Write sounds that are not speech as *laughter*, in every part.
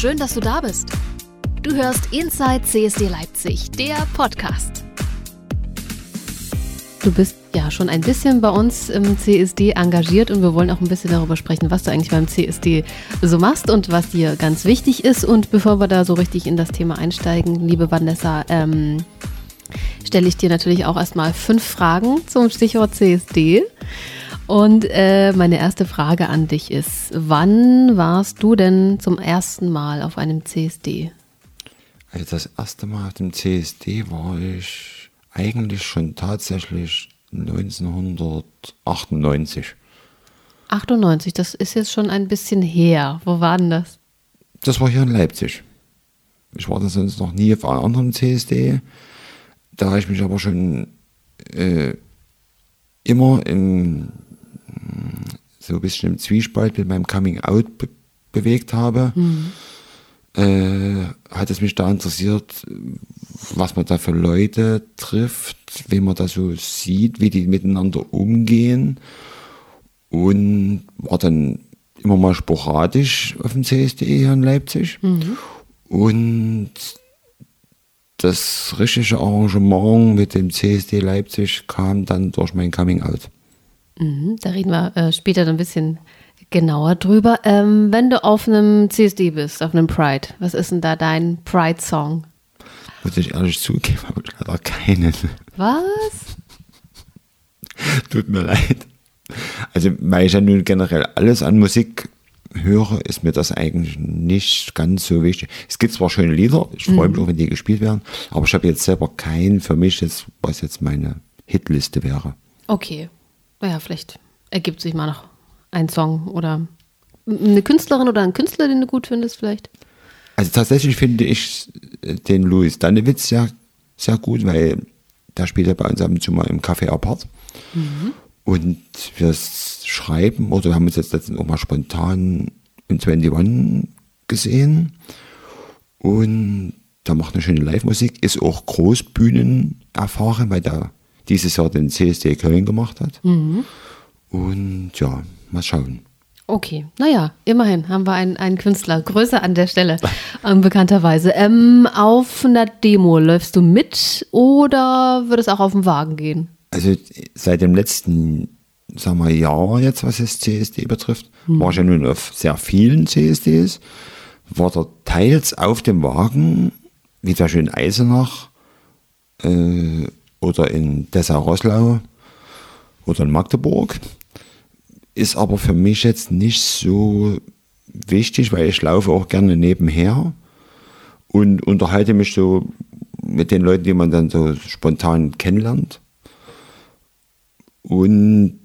Schön, dass du da bist. Du hörst Inside CSD Leipzig, der Podcast. Du bist ja schon ein bisschen bei uns im CSD engagiert und wir wollen auch ein bisschen darüber sprechen, was du eigentlich beim CSD so machst und was dir ganz wichtig ist. Und bevor wir da so richtig in das Thema einsteigen, liebe Vanessa, ähm, stelle ich dir natürlich auch erstmal fünf Fragen zum Stichwort CSD. Und äh, meine erste Frage an dich ist, wann warst du denn zum ersten Mal auf einem CSD? Also das erste Mal auf dem CSD war ich eigentlich schon tatsächlich 1998. 98, das ist jetzt schon ein bisschen her. Wo war denn das? Das war hier in Leipzig. Ich war da sonst noch nie auf einem anderen CSD. Da ich mich aber schon äh, immer im so ein bisschen im Zwiespalt mit meinem Coming Out be bewegt habe, mhm. äh, hat es mich da interessiert, was man da für Leute trifft, wen man da so sieht, wie die miteinander umgehen und war dann immer mal sporadisch auf dem CSD hier in Leipzig mhm. und das richtige Arrangement mit dem CSD Leipzig kam dann durch mein Coming Out. Mhm, da reden wir äh, später ein bisschen genauer drüber. Ähm, wenn du auf einem CSD bist, auf einem Pride, was ist denn da dein Pride-Song? Muss ich ehrlich zugeben, habe ich leider keinen. Was? Tut mir leid. Also, weil ich ja nun generell alles an Musik höre, ist mir das eigentlich nicht ganz so wichtig. Es gibt zwar schöne Lieder, ich freue mich mhm. auch, wenn die gespielt werden, aber ich habe jetzt selber keinen für mich, jetzt, was jetzt meine Hitliste wäre. Okay, naja, vielleicht ergibt sich mal noch ein Song oder eine Künstlerin oder ein Künstler, den du gut findest, vielleicht. Also tatsächlich finde ich den Louis Dannewitz ja sehr gut, weil der spielt ja bei uns ab und zu mal im Café Apart. Mhm. Und wir schreiben, oder wir haben uns jetzt letztens auch mal spontan im 21 gesehen. Und der macht eine schöne Live-Musik, ist auch Großbühnen erfahren, weil der dieses Jahr den CSD Köln gemacht hat. Mhm. Und ja, mal schauen. Okay, naja, immerhin haben wir einen, einen Künstler. Größe an der Stelle, ähm, bekannterweise. Ähm, auf einer Demo läufst du mit oder wird es auch auf dem Wagen gehen? Also seit dem letzten sagen wir, Jahr jetzt, was das CSD betrifft, hm. war ich ja nun auf sehr vielen CSDs, war da teils auf dem Wagen, wie zum Beispiel in Eisenach, äh, oder in Dessau-Rosslau oder in Magdeburg. Ist aber für mich jetzt nicht so wichtig, weil ich laufe auch gerne nebenher und unterhalte mich so mit den Leuten, die man dann so spontan kennenlernt. Und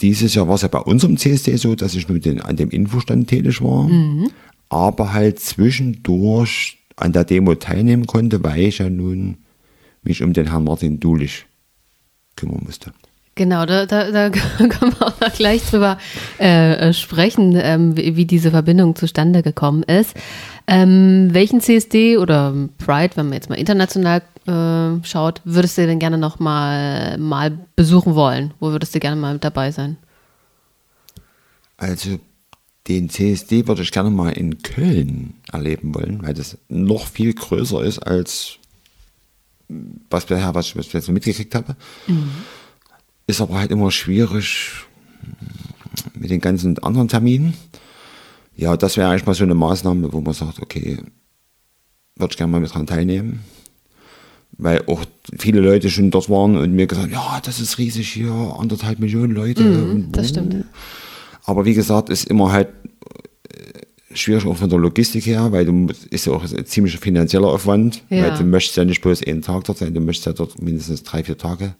dieses Jahr war es ja bei unserem CSD so, dass ich nur den, an dem Infostand tätig war, mhm. aber halt zwischendurch an der Demo teilnehmen konnte, weil ich ja nun mich um den Herrn Martin Dulich kümmern musste. Genau, da, da, da *laughs* können wir auch gleich drüber äh, sprechen, ähm, wie, wie, diese Verbindung zustande gekommen ist. Ähm, welchen CSD oder Pride, wenn man jetzt mal international äh, schaut, würdest du denn gerne noch mal, mal besuchen wollen? Wo würdest du gerne mal dabei sein? Also den CSD würde ich gerne mal in Köln erleben wollen, weil das noch viel größer ist als was bisher, was ich jetzt mitgekriegt habe. Mhm. Ist aber halt immer schwierig mit den ganzen anderen Terminen. Ja, das wäre eigentlich mal so eine Maßnahme, wo man sagt, okay, würde ich gerne mal mit dran teilnehmen. Weil auch viele Leute schon dort waren und mir gesagt, ja, das ist riesig hier, anderthalb Millionen Leute. Mhm, das stimmt. Aber wie gesagt, ist immer halt schwierig auch von der Logistik her, weil du ist ja auch ein ziemlicher finanzieller Aufwand, ja. weil du möchtest ja nicht bloß einen Tag dort sein, du möchtest ja dort mindestens drei, vier Tage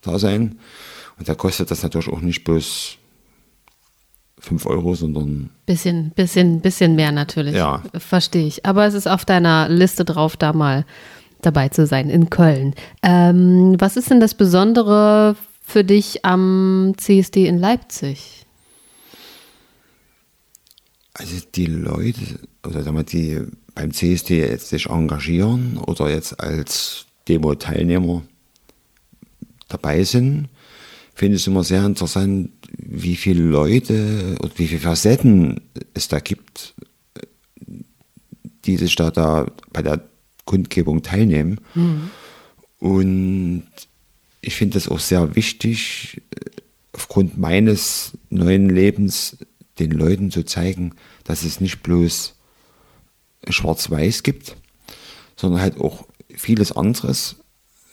da sein. Und da kostet das natürlich auch nicht bloß fünf Euro, sondern. Bisschen, bisschen, bisschen mehr natürlich. Ja. Verstehe ich. Aber es ist auf deiner Liste drauf, da mal dabei zu sein in Köln. Ähm, was ist denn das Besondere für dich am CSD in Leipzig? Also die Leute, oder sagen wir, die beim CSD jetzt sich engagieren oder jetzt als Demo-Teilnehmer dabei sind, finde ich es immer sehr interessant, wie viele Leute und wie viele Facetten es da gibt, die sich da, da bei der Kundgebung teilnehmen. Mhm. Und ich finde es auch sehr wichtig, aufgrund meines neuen Lebens den Leuten zu zeigen, dass es nicht bloß Schwarz-Weiß gibt, sondern halt auch vieles anderes,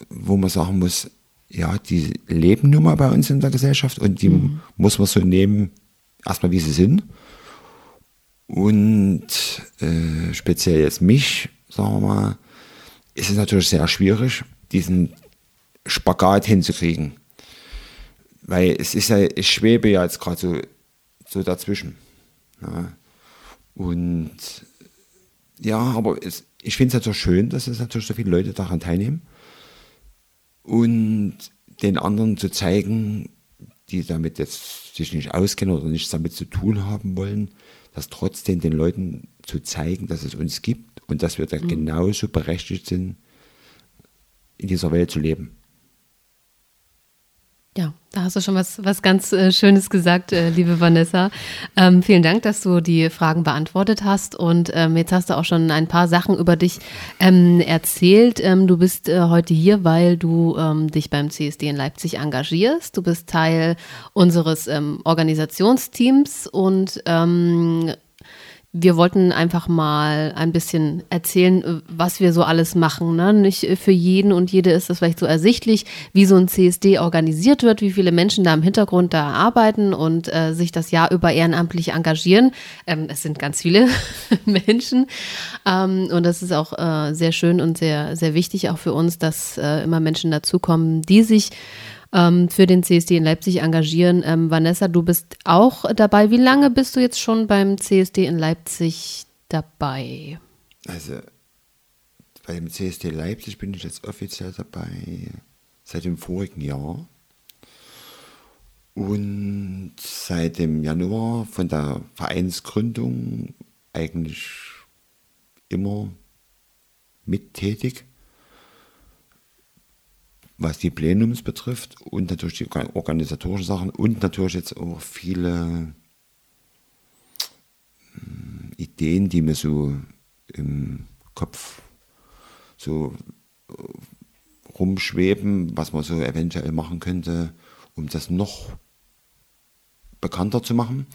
wo man sagen muss, ja, die leben nun mal bei uns in der Gesellschaft und die mhm. muss man so nehmen, erstmal wie sie sind. Und äh, speziell jetzt mich, sagen wir mal, ist es natürlich sehr schwierig, diesen Spagat hinzukriegen. Weil es ist ja, ich schwebe ja jetzt gerade so, so dazwischen. Ja. Und ja, aber es, ich finde es natürlich schön, dass es natürlich so viele Leute daran teilnehmen. Und den anderen zu zeigen, die damit jetzt sich nicht auskennen oder nichts damit zu tun haben wollen, dass trotzdem den Leuten zu zeigen, dass es uns gibt und dass wir da mhm. genauso berechtigt sind, in dieser Welt zu leben. Ja, da hast du schon was, was ganz äh, Schönes gesagt, äh, liebe Vanessa. Ähm, vielen Dank, dass du die Fragen beantwortet hast. Und ähm, jetzt hast du auch schon ein paar Sachen über dich ähm, erzählt. Ähm, du bist äh, heute hier, weil du ähm, dich beim CSD in Leipzig engagierst. Du bist Teil unseres ähm, Organisationsteams und wir wollten einfach mal ein bisschen erzählen, äh, was wir so alles machen. Ne? Nicht für jeden und jede ist es vielleicht so ersichtlich, wie so ein CSD organisiert wird, wie viele Menschen da im Hintergrund da arbeiten und äh, sich das Jahr über ehrenamtlich engagieren. Ähm, es sind ganz viele *laughs* Menschen ähm, und das ist auch äh, sehr schön und sehr, sehr wichtig auch für uns, dass äh, immer Menschen dazukommen, die sich ähm, für den CSD in Leipzig engagieren. Ähm, Vanessa, du bist auch dabei. Wie lange bist du jetzt schon beim CSD in Leipzig dabei? Also beim CSD Leipzig bin ich jetzt offiziell dabei seit dem vorigen Jahr. Und seit dem Januar von der Vereinsgründung eigentlich immer mittätig was die Plenums betrifft und natürlich die organisatorischen Sachen und natürlich jetzt auch viele hm, Ideen, die mir so im Kopf so äh, rumschweben, was man so eventuell machen könnte, um das noch bekannter zu machen.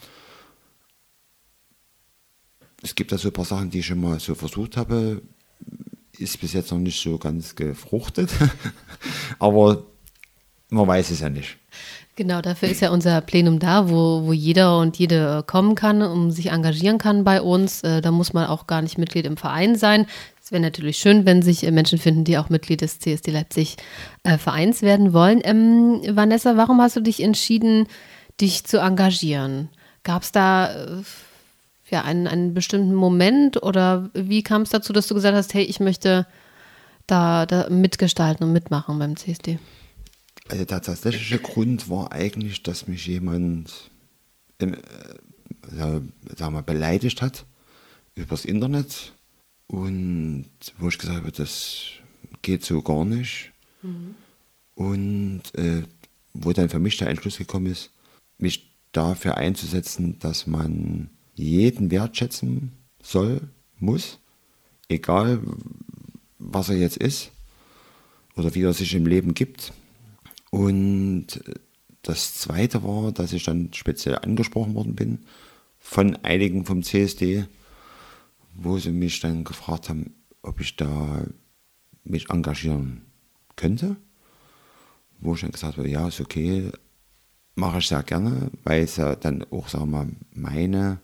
Es gibt da so ein paar Sachen, die ich schon mal so versucht habe, ist bis jetzt noch nicht so ganz gefruchtet. *laughs* Aber man weiß es ja nicht. Genau, dafür ist ja unser Plenum da, wo, wo jeder und jede kommen kann, um sich engagieren kann bei uns. Äh, da muss man auch gar nicht Mitglied im Verein sein. Es wäre natürlich schön, wenn sich Menschen finden, die auch Mitglied des CSD Leipzig äh, Vereins werden wollen. Ähm, Vanessa, warum hast du dich entschieden, dich zu engagieren? Gab es da äh, ja, einen, einen bestimmten Moment oder wie kam es dazu, dass du gesagt hast, hey, ich möchte da, da mitgestalten und mitmachen beim CSD? Also der tatsächliche Grund war eigentlich, dass mich jemand im, äh, sagen wir, beleidigt hat übers Internet und wo ich gesagt habe, das geht so gar nicht. Mhm. Und äh, wo dann für mich der Entschluss gekommen ist, mich dafür einzusetzen, dass man jeden wertschätzen soll, muss, egal was er jetzt ist oder wie er sich im Leben gibt. Und das Zweite war, dass ich dann speziell angesprochen worden bin von einigen vom CSD, wo sie mich dann gefragt haben, ob ich da mich engagieren könnte. Wo ich dann gesagt habe, ja, ist okay, mache ich sehr gerne, weil es ja dann auch, sagen wir mal, meine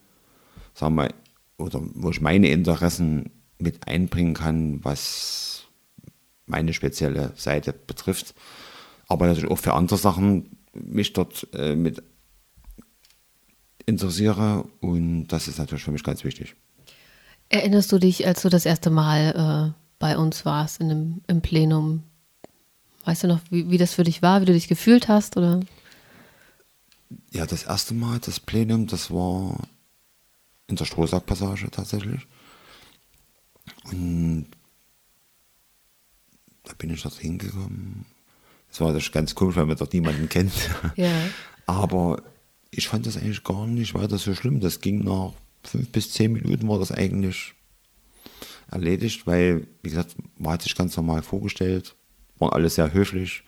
sagen wir, oder wo ich meine Interessen mit einbringen kann, was meine spezielle Seite betrifft. Aber natürlich auch für andere Sachen mich dort äh, mit interessiere und das ist natürlich für mich ganz wichtig. Erinnerst du dich, als du das erste Mal äh, bei uns warst in dem, im Plenum? Weißt du noch, wie, wie das für dich war, wie du dich gefühlt hast? Oder? Ja, das erste Mal, das Plenum, das war in der Strohsackpassage tatsächlich. Und da bin ich dort hingekommen. Das war natürlich ganz komisch, weil man dort niemanden kennt. *laughs* Ja. Aber ich fand das eigentlich gar nicht weiter so schlimm. Das ging nach fünf bis zehn Minuten war das eigentlich erledigt, weil, wie gesagt, man hat sich ganz normal vorgestellt, waren alle sehr höflich.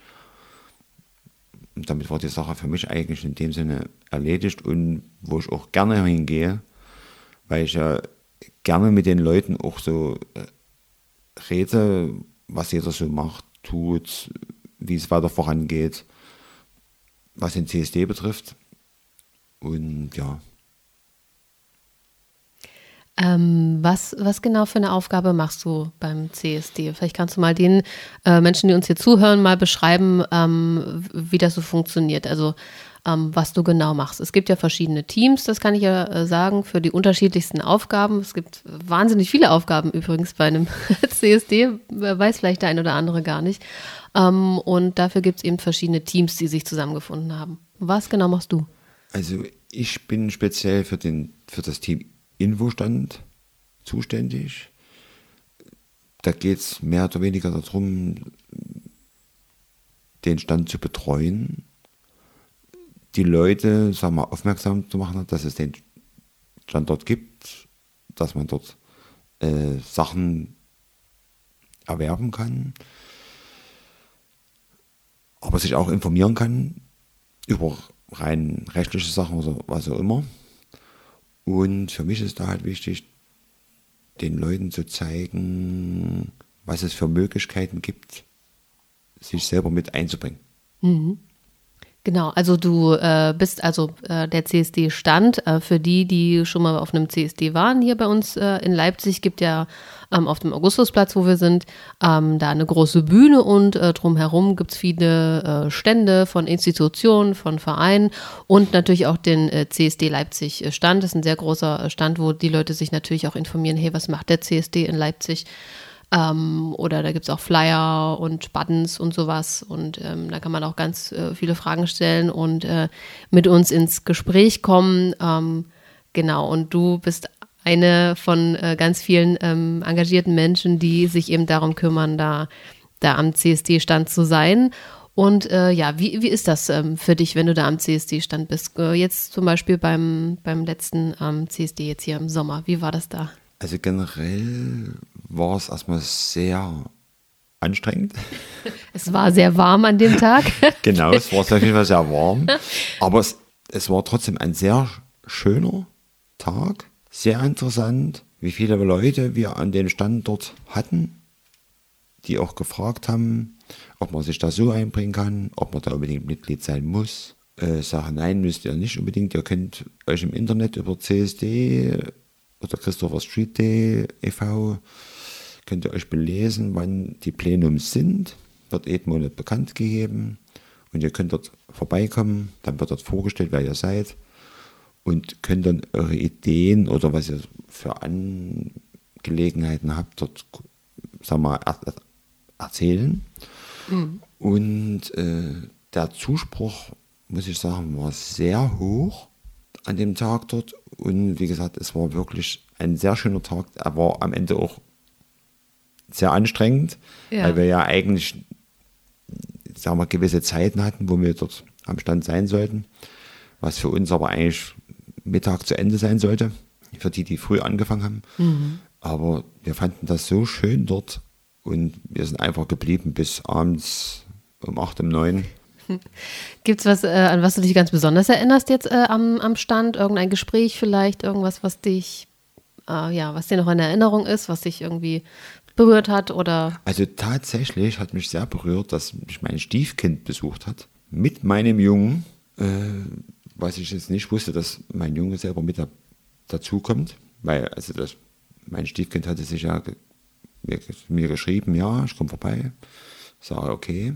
Und damit war die Sache für mich eigentlich in dem Sinne erledigt und wo ich auch gerne hingehe, weil ich ja gerne mit den Leuten auch so äh, rede, was jeder so macht, tut, wie es weiter vorangeht, was den CSD betrifft. Und ja. Ähm, was, was genau für eine Aufgabe machst du beim CSD? Vielleicht kannst du mal den äh, Menschen, die uns hier zuhören, mal beschreiben, ähm, wie das so funktioniert. Also ähm, was du genau machst. Es gibt ja verschiedene Teams, das kann ich ja äh, sagen, für die unterschiedlichsten Aufgaben. Es gibt wahnsinnig viele Aufgaben übrigens bei einem *laughs* CSD, weiß vielleicht der ein oder andere gar nicht. Ähm, und dafür gibt es eben verschiedene Teams, die sich zusammengefunden haben. Was genau machst du? Also ich bin speziell für, den, für das Team Infostand zuständig. Da geht es mehr oder weniger darum, den Stand zu betreuen die Leute sagen wir, aufmerksam zu machen, dass es den Standort gibt, dass man dort äh, Sachen erwerben kann, aber sich auch informieren kann über rein rechtliche Sachen oder was auch immer. Und für mich ist da halt wichtig, den Leuten zu zeigen, was es für Möglichkeiten gibt, sich selber mit einzubringen. Mhm. Genau, also du äh, bist also äh, der CSD-Stand. Äh, für die, die schon mal auf einem CSD waren hier bei uns äh, in Leipzig, gibt ja ähm, auf dem Augustusplatz, wo wir sind, ähm, da eine große Bühne und äh, drumherum gibt es viele äh, Stände von Institutionen, von Vereinen und natürlich auch den CSD Leipzig-Stand. Das ist ein sehr großer Stand, wo die Leute sich natürlich auch informieren, hey, was macht der CSD in Leipzig? Ähm, oder da gibt es auch Flyer und Buttons und sowas. Und ähm, da kann man auch ganz äh, viele Fragen stellen und äh, mit uns ins Gespräch kommen. Ähm, genau, und du bist eine von äh, ganz vielen ähm, engagierten Menschen, die sich eben darum kümmern, da, da am CSD-Stand zu sein. Und äh, ja, wie, wie ist das ähm, für dich, wenn du da am CSD-Stand bist? Äh, jetzt zum Beispiel beim, beim letzten ähm, CSD jetzt hier im Sommer. Wie war das da? Also generell war es erstmal sehr anstrengend. *laughs* Es war sehr warm an dem Tag. *laughs* genau, es war auf jeden Fall sehr warm. *laughs* Aber es, es war trotzdem ein sehr schöner Tag, sehr interessant, wie viele Leute wir an dem Standort hatten, die auch gefragt haben, ob man sich da so einbringen kann, ob man da unbedingt Mitglied sein muss. Äh, sagen, nein, müsst ihr nicht unbedingt. Ihr könnt euch im Internet über CSD oder Christopher Street Day e.V. könnt ihr euch belesen, wann die Plenums sind. Wird jeden Monat bekannt gegeben. Und ihr könnt dort vorbeikommen, dann wird dort vorgestellt, wer ihr seid. Und könnt dann eure Ideen oder was ihr für Angelegenheiten habt, dort wir, er, erzählen. Mhm. Und äh, der Zuspruch, muss ich sagen, war sehr hoch an dem Tag dort. Und wie gesagt, es war wirklich ein sehr schöner Tag. Er war am Ende auch sehr anstrengend, ja. weil wir ja eigentlich, sagen wir, gewisse Zeiten hatten, wo wir dort am Stand sein sollten. Was für uns aber eigentlich Mittag zu Ende sein sollte, für die, die früh angefangen haben. Mhm. Aber wir fanden das so schön dort und wir sind einfach geblieben bis abends um 8, um 9 Gibt es was, äh, an was du dich ganz besonders erinnerst jetzt äh, am, am Stand? Irgendein Gespräch vielleicht? Irgendwas, was dich, äh, ja, was dir noch in Erinnerung ist, was dich irgendwie berührt hat oder? Also tatsächlich hat mich sehr berührt, dass mich mein Stiefkind besucht hat. Mit meinem Jungen, äh, was ich jetzt nicht wusste, dass mein Junge selber mit da, dazukommt. Weil, also das, mein Stiefkind hatte sich ja mir, mir geschrieben, ja, ich komme vorbei. Sage, okay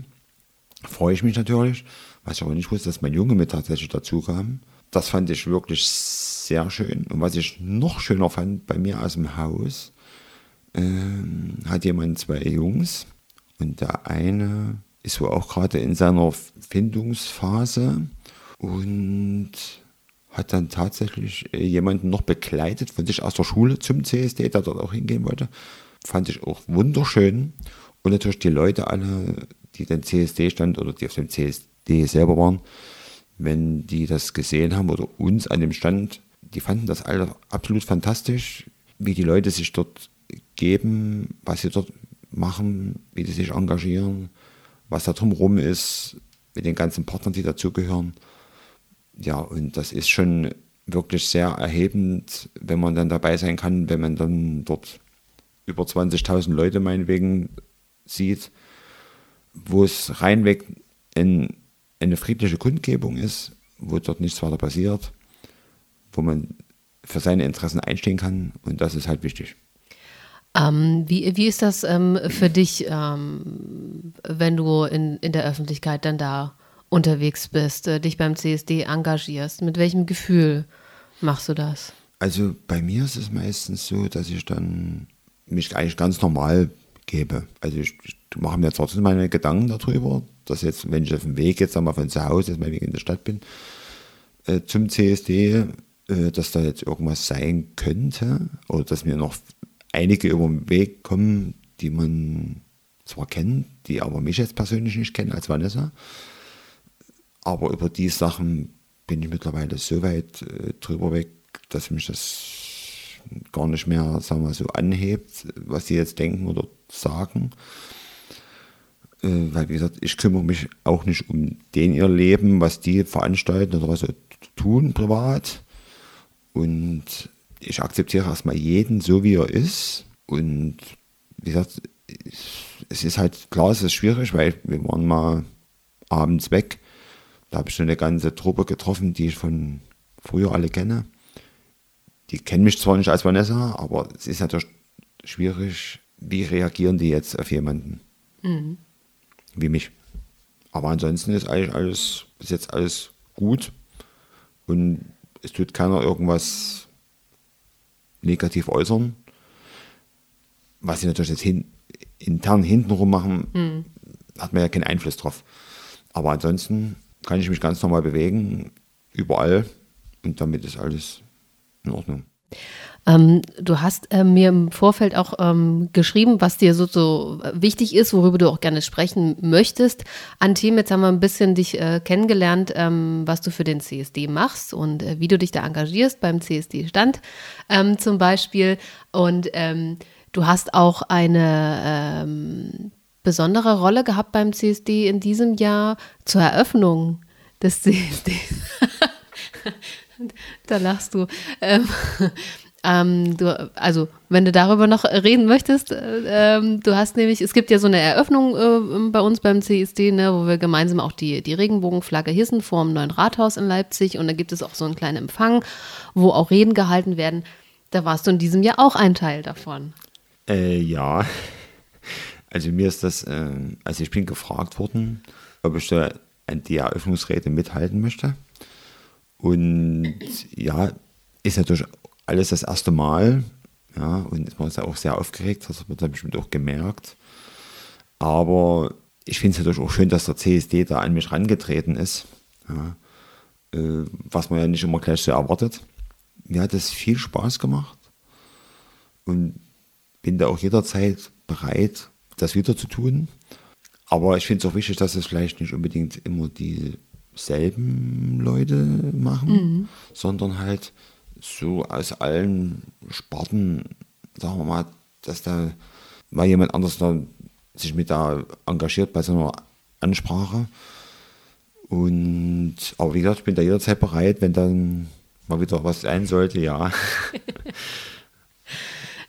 freue ich mich natürlich. Was ich aber nicht wusste, dass mein Junge mit tatsächlich dazu kam. Das fand ich wirklich sehr schön. Und was ich noch schöner fand, bei mir aus dem Haus ähm, hat jemand zwei Jungs und der eine ist wohl auch gerade in seiner Findungsphase und hat dann tatsächlich äh, jemanden noch begleitet von sich aus der Schule zum CSD, der dort auch hingehen wollte. Fand ich auch wunderschön. Und natürlich die Leute alle, die den CSD-Stand oder die auf dem CSD selber waren, wenn die das gesehen haben oder uns an dem Stand, die fanden das alle absolut fantastisch, wie die Leute sich dort geben, was sie dort machen, wie die sich engagieren, was da drumherum ist, mit den ganzen Partnern, die dazugehören. Ja, und das ist schon wirklich sehr erhebend, wenn man dann dabei sein kann, wenn man dann dort über 20.000 Leute meinetwegen sieht, wo es reinweg in, eine friedliche Kundgebung ist, wo dort nichts weiter passiert, wo man für seine Interessen einstehen kann und das ist halt wichtig. Ähm, wie, wie ist das ähm, für dich, ähm, wenn du in, in der Öffentlichkeit dann da unterwegs bist, äh, dich beim CSD engagierst? Mit welchem Gefühl machst du das? Also bei mir ist es meistens so, dass ich dann mich eigentlich ganz normal gebe. Also ich, ich mache mir trotzdem meine Gedanken darüber, dass jetzt, wenn ich auf dem Weg jetzt einmal von zu Hause, jetzt mal in der Stadt bin, äh, zum CSD, äh, dass da jetzt irgendwas sein könnte oder dass mir noch einige über den Weg kommen, die man zwar kennt, die aber mich jetzt persönlich nicht kennen als Vanessa. Aber über die Sachen bin ich mittlerweile so weit äh, drüber weg, dass mich das gar nicht mehr, sagen wir so, anhebt, was sie jetzt denken oder sagen. Äh, weil, wie gesagt, ich kümmere mich auch nicht um den ihr Leben, was die veranstalten oder was sie tun privat. Und ich akzeptiere erstmal jeden so, wie er ist. Und wie gesagt, es ist halt klar, es ist schwierig, weil wir waren mal abends weg. Da habe ich schon eine ganze Truppe getroffen, die ich von früher alle kenne. Die kennen mich zwar nicht als Vanessa, aber es ist natürlich schwierig, wie reagieren die jetzt auf jemanden mhm. wie mich. Aber ansonsten ist eigentlich alles bis jetzt alles gut und es tut keiner irgendwas negativ äußern. Was sie natürlich jetzt hin, intern hintenrum machen, mhm. hat man ja keinen Einfluss drauf. Aber ansonsten kann ich mich ganz normal bewegen, überall und damit ist alles in Ordnung. Ähm, du hast äh, mir im Vorfeld auch ähm, geschrieben, was dir so, so wichtig ist, worüber du auch gerne sprechen möchtest. An Team, jetzt haben wir ein bisschen dich äh, kennengelernt, ähm, was du für den CSD machst und äh, wie du dich da engagierst beim CSD-Stand ähm, zum Beispiel. Und ähm, du hast auch eine ähm, besondere Rolle gehabt beim CSD in diesem Jahr zur Eröffnung des CSD. *laughs* da lachst du. Ähm, du, also, wenn du darüber noch reden möchtest, äh, du hast nämlich, es gibt ja so eine Eröffnung äh, bei uns beim CSD, ne, wo wir gemeinsam auch die, die Regenbogenflagge hissen vor dem neuen Rathaus in Leipzig und da gibt es auch so einen kleinen Empfang, wo auch Reden gehalten werden. Da warst du in diesem Jahr auch ein Teil davon. Äh, ja, also mir ist das, äh, also ich bin gefragt worden, ob ich da an die Eröffnungsrede mithalten möchte. Und ja, ist natürlich alles das erste Mal. Ja, und man ist ja auch sehr aufgeregt, das wird man bestimmt auch gemerkt. Aber ich finde es natürlich auch schön, dass der CSD da an mich rangetreten ist. Ja, äh, was man ja nicht immer gleich so erwartet. Mir hat es viel Spaß gemacht und bin da auch jederzeit bereit, das wieder zu tun. Aber ich finde es auch wichtig, dass es vielleicht nicht unbedingt immer dieselben Leute machen, mhm. sondern halt so aus allen Sparten, sagen wir mal, dass da mal jemand anders da sich mit da engagiert bei so einer Ansprache. Und, aber wie gesagt, ich bin da jederzeit bereit, wenn dann mal wieder was sein sollte, ja. *laughs*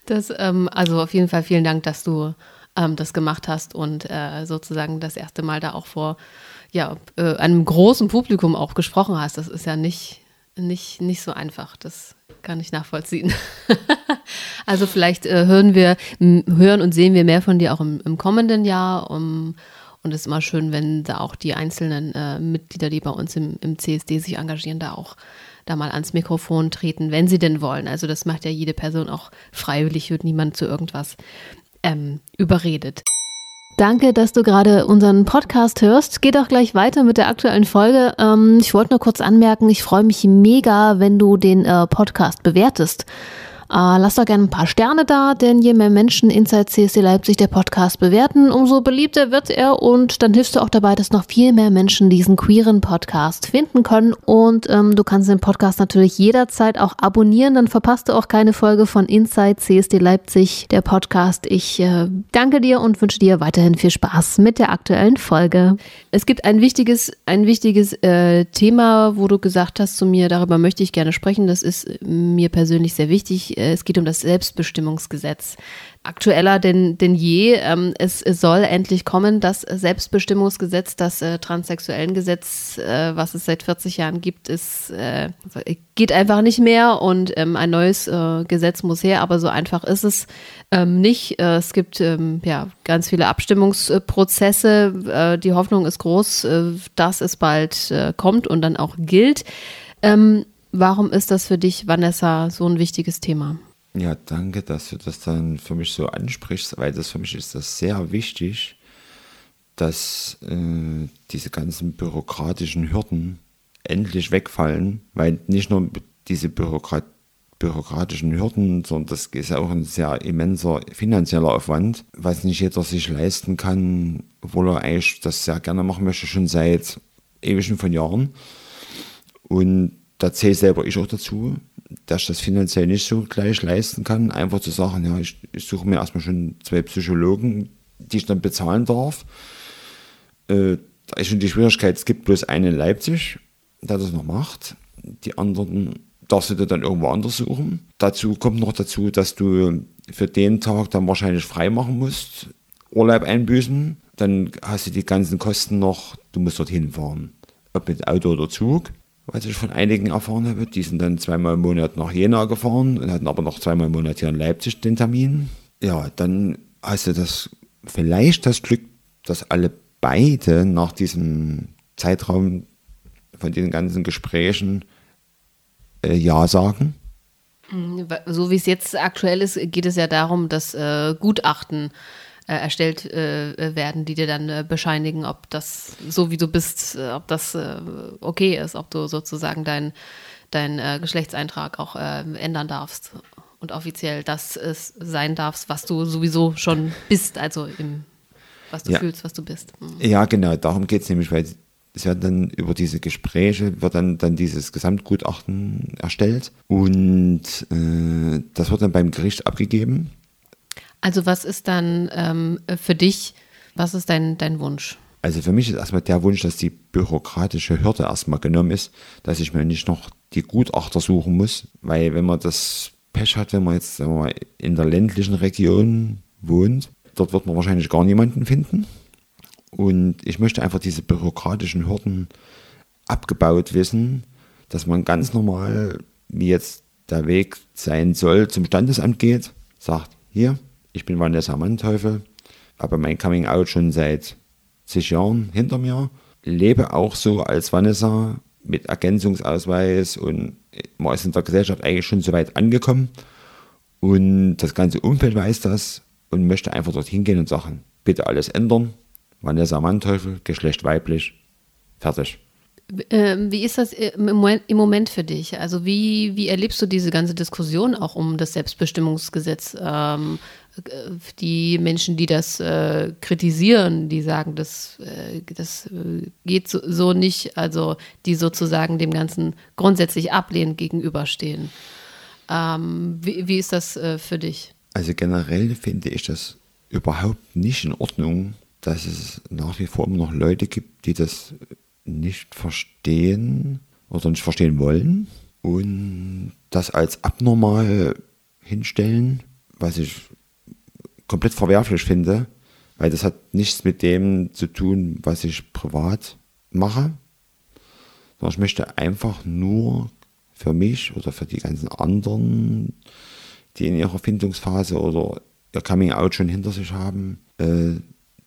Das, ähm, also auf jeden Fall vielen Dank, dass du ähm, das gemacht hast und äh, sozusagen das erste Mal da auch vor ja, äh, einem großen Publikum auch gesprochen hast. Das ist ja nicht, nicht, nicht so einfach. Das kann ich nachvollziehen. *laughs* also vielleicht äh, hören wir, hören und sehen wir mehr von dir auch im, im kommenden Jahr. Um, und es ist immer schön, wenn da auch die einzelnen äh, Mitglieder, die bei uns im, im CSD sich engagieren, da auch da mal ans Mikrofon treten, wenn sie denn wollen. Also das macht ja jede Person auch freiwillig, wird niemand zu irgendwas ähm, überredet. Danke, dass du gerade unseren Podcast hörst. Geht auch gleich weiter mit der aktuellen Folge. Ähm, ich wollte nur kurz anmerken, ich freue mich mega, wenn du den äh, Podcast bewertest lasst doch gerne ein paar Sterne da, denn je mehr Menschen Inside CSD Leipzig der Podcast bewerten, umso beliebter wird er und dann hilfst du auch dabei, dass noch viel mehr Menschen diesen queeren Podcast finden können. Und ähm, du kannst den Podcast natürlich jederzeit auch abonnieren, dann verpasst du auch keine Folge von Inside CSD Leipzig, der Podcast. Ich äh, danke dir und wünsche dir weiterhin viel Spaß mit der aktuellen Folge. Es gibt ein wichtiges, ein wichtiges äh, Thema, wo du gesagt hast zu mir, darüber möchte ich gerne sprechen. Das ist mir persönlich sehr wichtig äh, es geht um das Selbstbestimmungsgesetz. Aktueller denn, denn je. Ähm, es, soll endlich kommen, das Selbstbestimmungsgesetz, das äh, transsexuellen Gesetz, äh, was es seit 40 Jahren gibt, ist, äh, geht einfach nicht mehr und ähm, ein neues äh, Gesetz muss her, aber so einfach ist es ähm, nicht. Äh, es gibt ja ganz viele Abstimmungsprozesse. Äh, die Hoffnung ist groß, dass es bald kommt und dann auch gilt. Warum ist das für dich, Vanessa, so ein wichtiges Thema? Ja, danke, dass du das dann für mich so ansprichst, weil das für mich ist das sehr wichtig, dass äh, diese ganzen bürokratischen Hürden endlich wegfallen, weil nicht nur diese Bürokrat bürokratischen Hürden, sondern das ist ja auch ein sehr immenser finanzieller Aufwand, was nicht jeder sich leisten kann, obwohl er eigentlich das sehr gerne machen möchte, schon seit ewigen von Jahren. Und da zähle selber ich auch dazu, dass ich das finanziell nicht so gleich leisten kann, einfach zu sagen, ja, ich, ich suche mir erstmal schon zwei Psychologen, die ich dann bezahlen darf. Äh, da ist schon die Schwierigkeit, es gibt bloß einen in Leipzig, der das noch macht. Die anderen darfst du dann irgendwo anders suchen. Dazu kommt noch dazu, dass du für den Tag dann wahrscheinlich frei machen musst, Urlaub einbüßen. Dann hast du die ganzen Kosten noch, du musst dorthin fahren. Ob mit Auto oder Zug was ich von einigen erfahren habe. Die sind dann zweimal im Monat nach Jena gefahren und hatten aber noch zweimal im Monat hier in Leipzig den Termin. Ja, dann hast du das vielleicht das Glück, dass alle beide nach diesem Zeitraum von den ganzen Gesprächen äh, Ja sagen. Mhm, so wie es jetzt aktuell ist, geht es ja darum, dass äh, Gutachten äh, erstellt äh, werden, die dir dann äh, bescheinigen, ob das so wie du bist, äh, ob das äh, okay ist, ob du sozusagen deinen dein, äh, Geschlechtseintrag auch ändern darfst und offiziell das ist, sein darfst, was du sowieso schon bist, also im, was du ja. fühlst, was du bist. Mhm. Ja, genau, darum geht es nämlich, weil es wird dann über diese Gespräche, wird dann, dann dieses Gesamtgutachten erstellt und das wird dann beim Gericht abgegeben also was ist dann ähm, für dich, was ist dein, dein Wunsch? Also für mich ist erstmal der Wunsch, dass die bürokratische Hürde erstmal genommen ist, dass ich mir nicht noch die Gutachter suchen muss, weil wenn man das Pech hat, wenn man jetzt wir, in der ländlichen Region wohnt, dort wird man wahrscheinlich gar niemanden finden. Und ich möchte einfach diese bürokratischen Hürden abgebaut wissen, dass man ganz normal, wie jetzt der Weg sein soll, zum Standesamt geht, sagt, hier, ich bin Vanessa Manteuffel, habe mein Coming Out schon seit zig Jahren hinter mir, lebe auch so als Vanessa mit Ergänzungsausweis und man ist in der Gesellschaft eigentlich schon so weit angekommen und das ganze Umfeld weiß das und möchte einfach dorthin gehen und sagen, bitte alles ändern. Vanessa Manteuffel, Geschlecht weiblich, fertig. Ähm, wie ist das im Moment für dich? Also wie, wie erlebst du diese ganze Diskussion auch um das Selbstbestimmungsgesetz? Ähm, die Menschen, die das äh, kritisieren, die sagen, das, äh, das äh, geht so, so, nicht, also die sozusagen dem Ganzen grundsätzlich ablehnend gegenüberstehen. Ähm, wie, wie, ist das äh, für dich? Also generell finde ich das überhaupt nicht in Ordnung, dass es nach wie vor immer noch Leute gibt, die das nicht verstehen oder nicht verstehen wollen und das als abnormal hinstellen, was ich komplett verwerflich finde, weil das hat nichts mit dem zu tun, was ich privat mache, sondern ich möchte einfach nur für mich oder für die ganzen anderen, die in ihrer Findungsphase oder ihr Coming Out schon hinter sich haben, äh,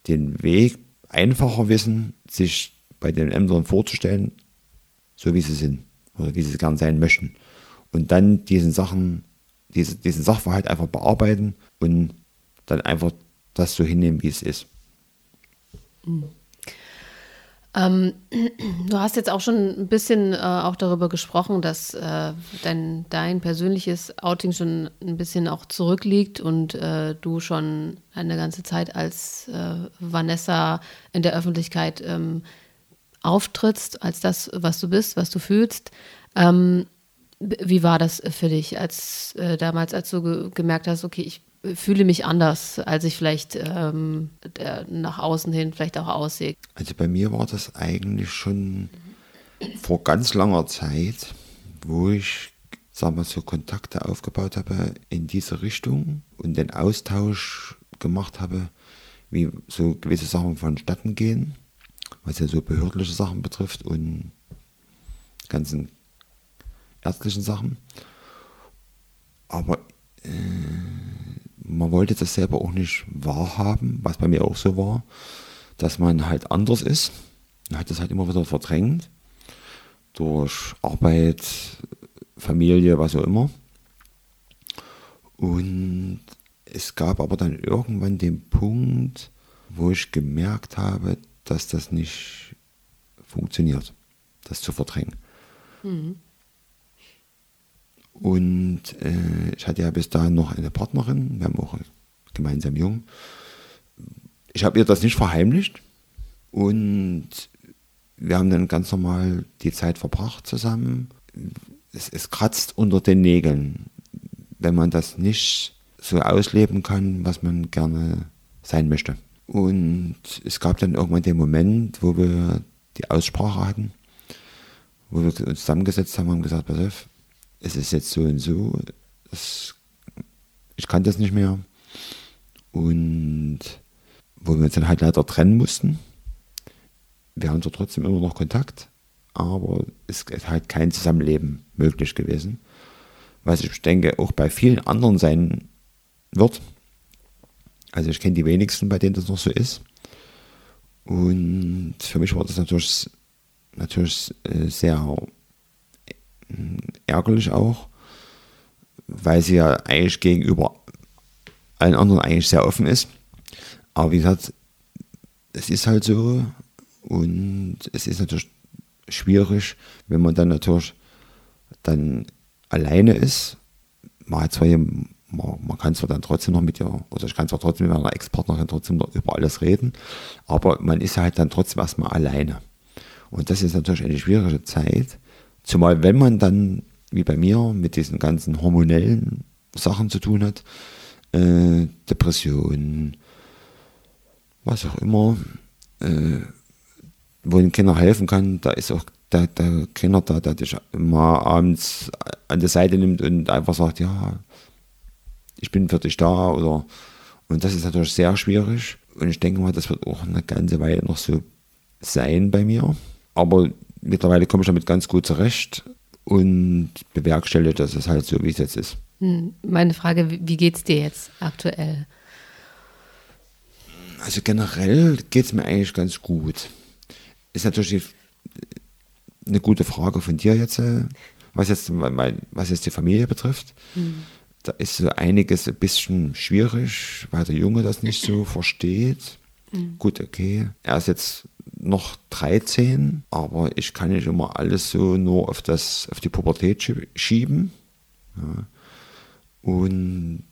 den Weg einfacher wissen, sich bei den Ämtern vorzustellen, so wie sie sind oder wie sie gern sein möchten. Und dann diesen Sachen, diese, diesen Sachverhalt einfach bearbeiten und dann einfach das so hinnehmen, wie es ist. Ähm, du hast jetzt auch schon ein bisschen äh, auch darüber gesprochen, dass äh, dein, dein persönliches Outing schon ein bisschen auch zurückliegt und äh, du schon eine ganze Zeit als äh, Vanessa in der Öffentlichkeit ähm, auftrittst, als das, was du bist, was du fühlst. Ähm, wie war das für dich, als äh, damals, als du ge gemerkt hast, okay, ich fühle mich anders, als ich vielleicht ähm, nach außen hin vielleicht auch aussehe. Also bei mir war das eigentlich schon vor ganz langer Zeit, wo ich, sagen wir so, Kontakte aufgebaut habe in diese Richtung und den Austausch gemacht habe, wie so gewisse Sachen vonstatten gehen, was ja so behördliche Sachen betrifft und ganzen ärztlichen Sachen. Aber äh, man wollte das selber auch nicht wahrhaben, was bei mir auch so war, dass man halt anders ist. Man hat das halt immer wieder verdrängt. Durch Arbeit, Familie, was auch immer. Und es gab aber dann irgendwann den Punkt, wo ich gemerkt habe, dass das nicht funktioniert, das zu verdrängen. Mhm. Und äh, ich hatte ja bis dahin noch eine Partnerin, wir haben auch gemeinsam jung. Ich habe ihr das nicht verheimlicht und wir haben dann ganz normal die Zeit verbracht zusammen. Es, es kratzt unter den Nägeln, wenn man das nicht so ausleben kann, was man gerne sein möchte. Und es gab dann irgendwann den Moment, wo wir die Aussprache hatten, wo wir uns zusammengesetzt haben und gesagt, pass auf, es ist jetzt so und so, es, ich kann das nicht mehr. Und wo wir uns dann halt leider trennen mussten. Wir haben zwar trotzdem immer noch Kontakt, aber es ist halt kein Zusammenleben möglich gewesen. Was ich denke, auch bei vielen anderen sein wird. Also ich kenne die wenigsten, bei denen das noch so ist. Und für mich war das natürlich, natürlich äh, sehr ärgerlich auch, weil sie ja eigentlich gegenüber allen anderen eigentlich sehr offen ist. Aber wie gesagt, es ist halt so und es ist natürlich schwierig, wenn man dann natürlich dann alleine ist. Man hat zwar hier, man, man kann zwar dann trotzdem noch mit ihr, oder ich kann zwar trotzdem mit meiner Ex-Partnerin trotzdem noch über alles reden, aber man ist halt dann trotzdem erstmal alleine. Und das ist natürlich eine schwierige Zeit, Zumal wenn man dann, wie bei mir, mit diesen ganzen hormonellen Sachen zu tun hat, äh, Depressionen, was auch immer, äh, wo den Kindern helfen kann, da ist auch der, der Kinder da, der dich mal abends an die Seite nimmt und einfach sagt, ja, ich bin für dich da oder und das ist natürlich sehr schwierig und ich denke mal, das wird auch eine ganze Weile noch so sein bei mir. Aber mittlerweile komme ich damit ganz gut zurecht und bewerkstellige das ist halt so, wie es jetzt ist. Hm, meine Frage, wie geht es dir jetzt aktuell? Also generell geht es mir eigentlich ganz gut. Ist natürlich eine gute Frage von dir jetzt, äh, was jetzt, was jetzt die Familie betrifft. Mhm. Da ist so einiges ein bisschen schwierig, weil der Junge das nicht so *laughs* versteht. Mhm. Gut, okay. Er ist jetzt noch 13, aber ich kann nicht immer alles so nur auf, das, auf die Pubertät schieben. Ja. Und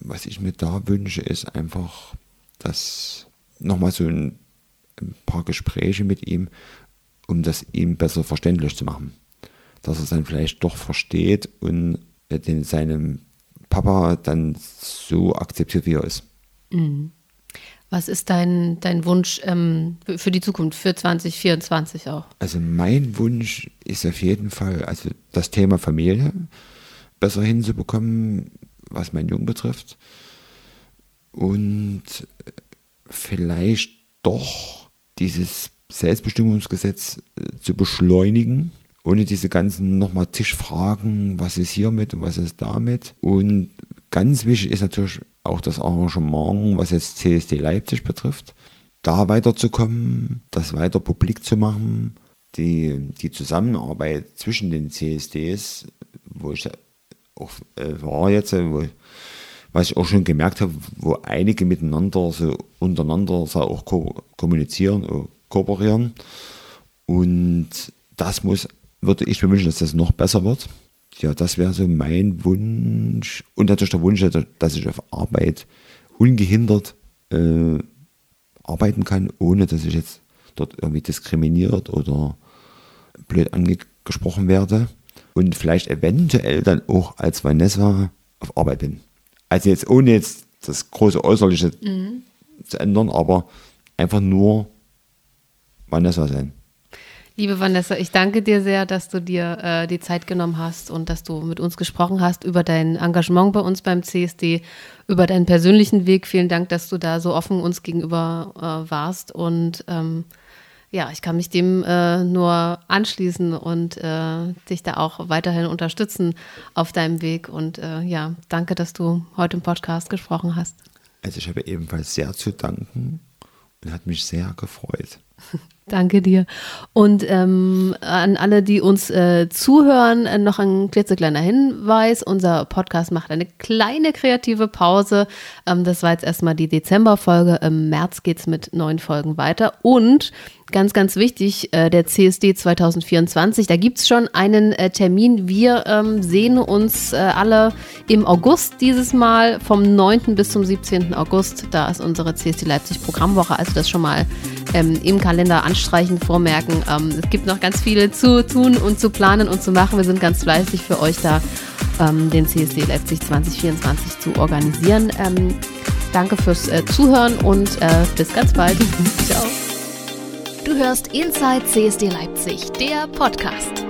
was ich mir da wünsche, ist einfach, dass nochmal so ein, ein, paar Gespräche mit ihm, um das ihm besser verständlich zu machen. Dass er es dann vielleicht doch versteht und den seinem Papa dann so akzeptiert, wie er ist. Mhm. Was ist dein, dein Wunsch ähm, für die Zukunft, für 2024 auch? Also mein Wunsch ist auf jeden Fall, also das Thema Familie besser hinzubekommen, was mein Jungen betrifft. Und vielleicht doch dieses Selbstbestimmungsgesetz äh, zu beschleunigen, ohne diese ganzen nochmal Tischfragen, was ist hiermit und was ist damit. Und ganz wichtig ist natürlich auch das Arrangement, was jetzt CSD Leipzig betrifft, da weiterzukommen, das weiter publik zu machen, die, die Zusammenarbeit zwischen den CSDs, wo ich auch äh, war jetzt, wo, was ich auch schon gemerkt habe, wo einige miteinander so untereinander so auch ko kommunizieren, kooperieren. Und das muss, würde ich mir wünschen, dass das noch besser wird. Ja, das wäre so mein Wunsch. Und natürlich der Wunsch, dass ich auf Arbeit ungehindert äh, arbeiten kann, ohne dass ich jetzt dort irgendwie diskriminiert oder blöd angesprochen werde. Und vielleicht eventuell dann auch als Vanessa auf Arbeit bin. Also jetzt ohne jetzt das große Äußerliche mhm. zu ändern, aber einfach nur Vanessa sein. Liebe Vanessa, ich danke dir sehr, dass du dir äh, die Zeit genommen hast und dass du mit uns gesprochen hast über dein Engagement bei uns beim CSD, über deinen persönlichen Weg. Vielen Dank, dass du da so offen uns gegenüber äh, warst. Und ähm, ja, ich kann mich dem äh, nur anschließen und äh, dich da auch weiterhin unterstützen auf deinem Weg. Und äh, ja, danke, dass du heute im Podcast gesprochen hast. Also ich habe ebenfalls sehr zu danken und hat mich sehr gefreut. *laughs* Danke dir. Und ähm, an alle, die uns äh, zuhören, äh, noch ein klitzekleiner Hinweis. Unser Podcast macht eine kleine kreative Pause. Ähm, das war jetzt erstmal die Dezemberfolge. Im März geht es mit neun Folgen weiter. Und ganz, ganz wichtig, äh, der CSD 2024, da gibt es schon einen äh, Termin. Wir ähm, sehen uns äh, alle im August dieses Mal, vom 9. bis zum 17. August. Da ist unsere CSD Leipzig Programmwoche. Also das schon mal ähm, im Kalender anstreichen, vormerken. Ähm, es gibt noch ganz viele zu tun und zu planen und zu machen. Wir sind ganz fleißig für euch da, ähm, den CSD Leipzig 2024 zu organisieren. Ähm, danke fürs äh, Zuhören und äh, bis ganz bald. *laughs* Ciao. Du hörst Inside CSD Leipzig, der Podcast.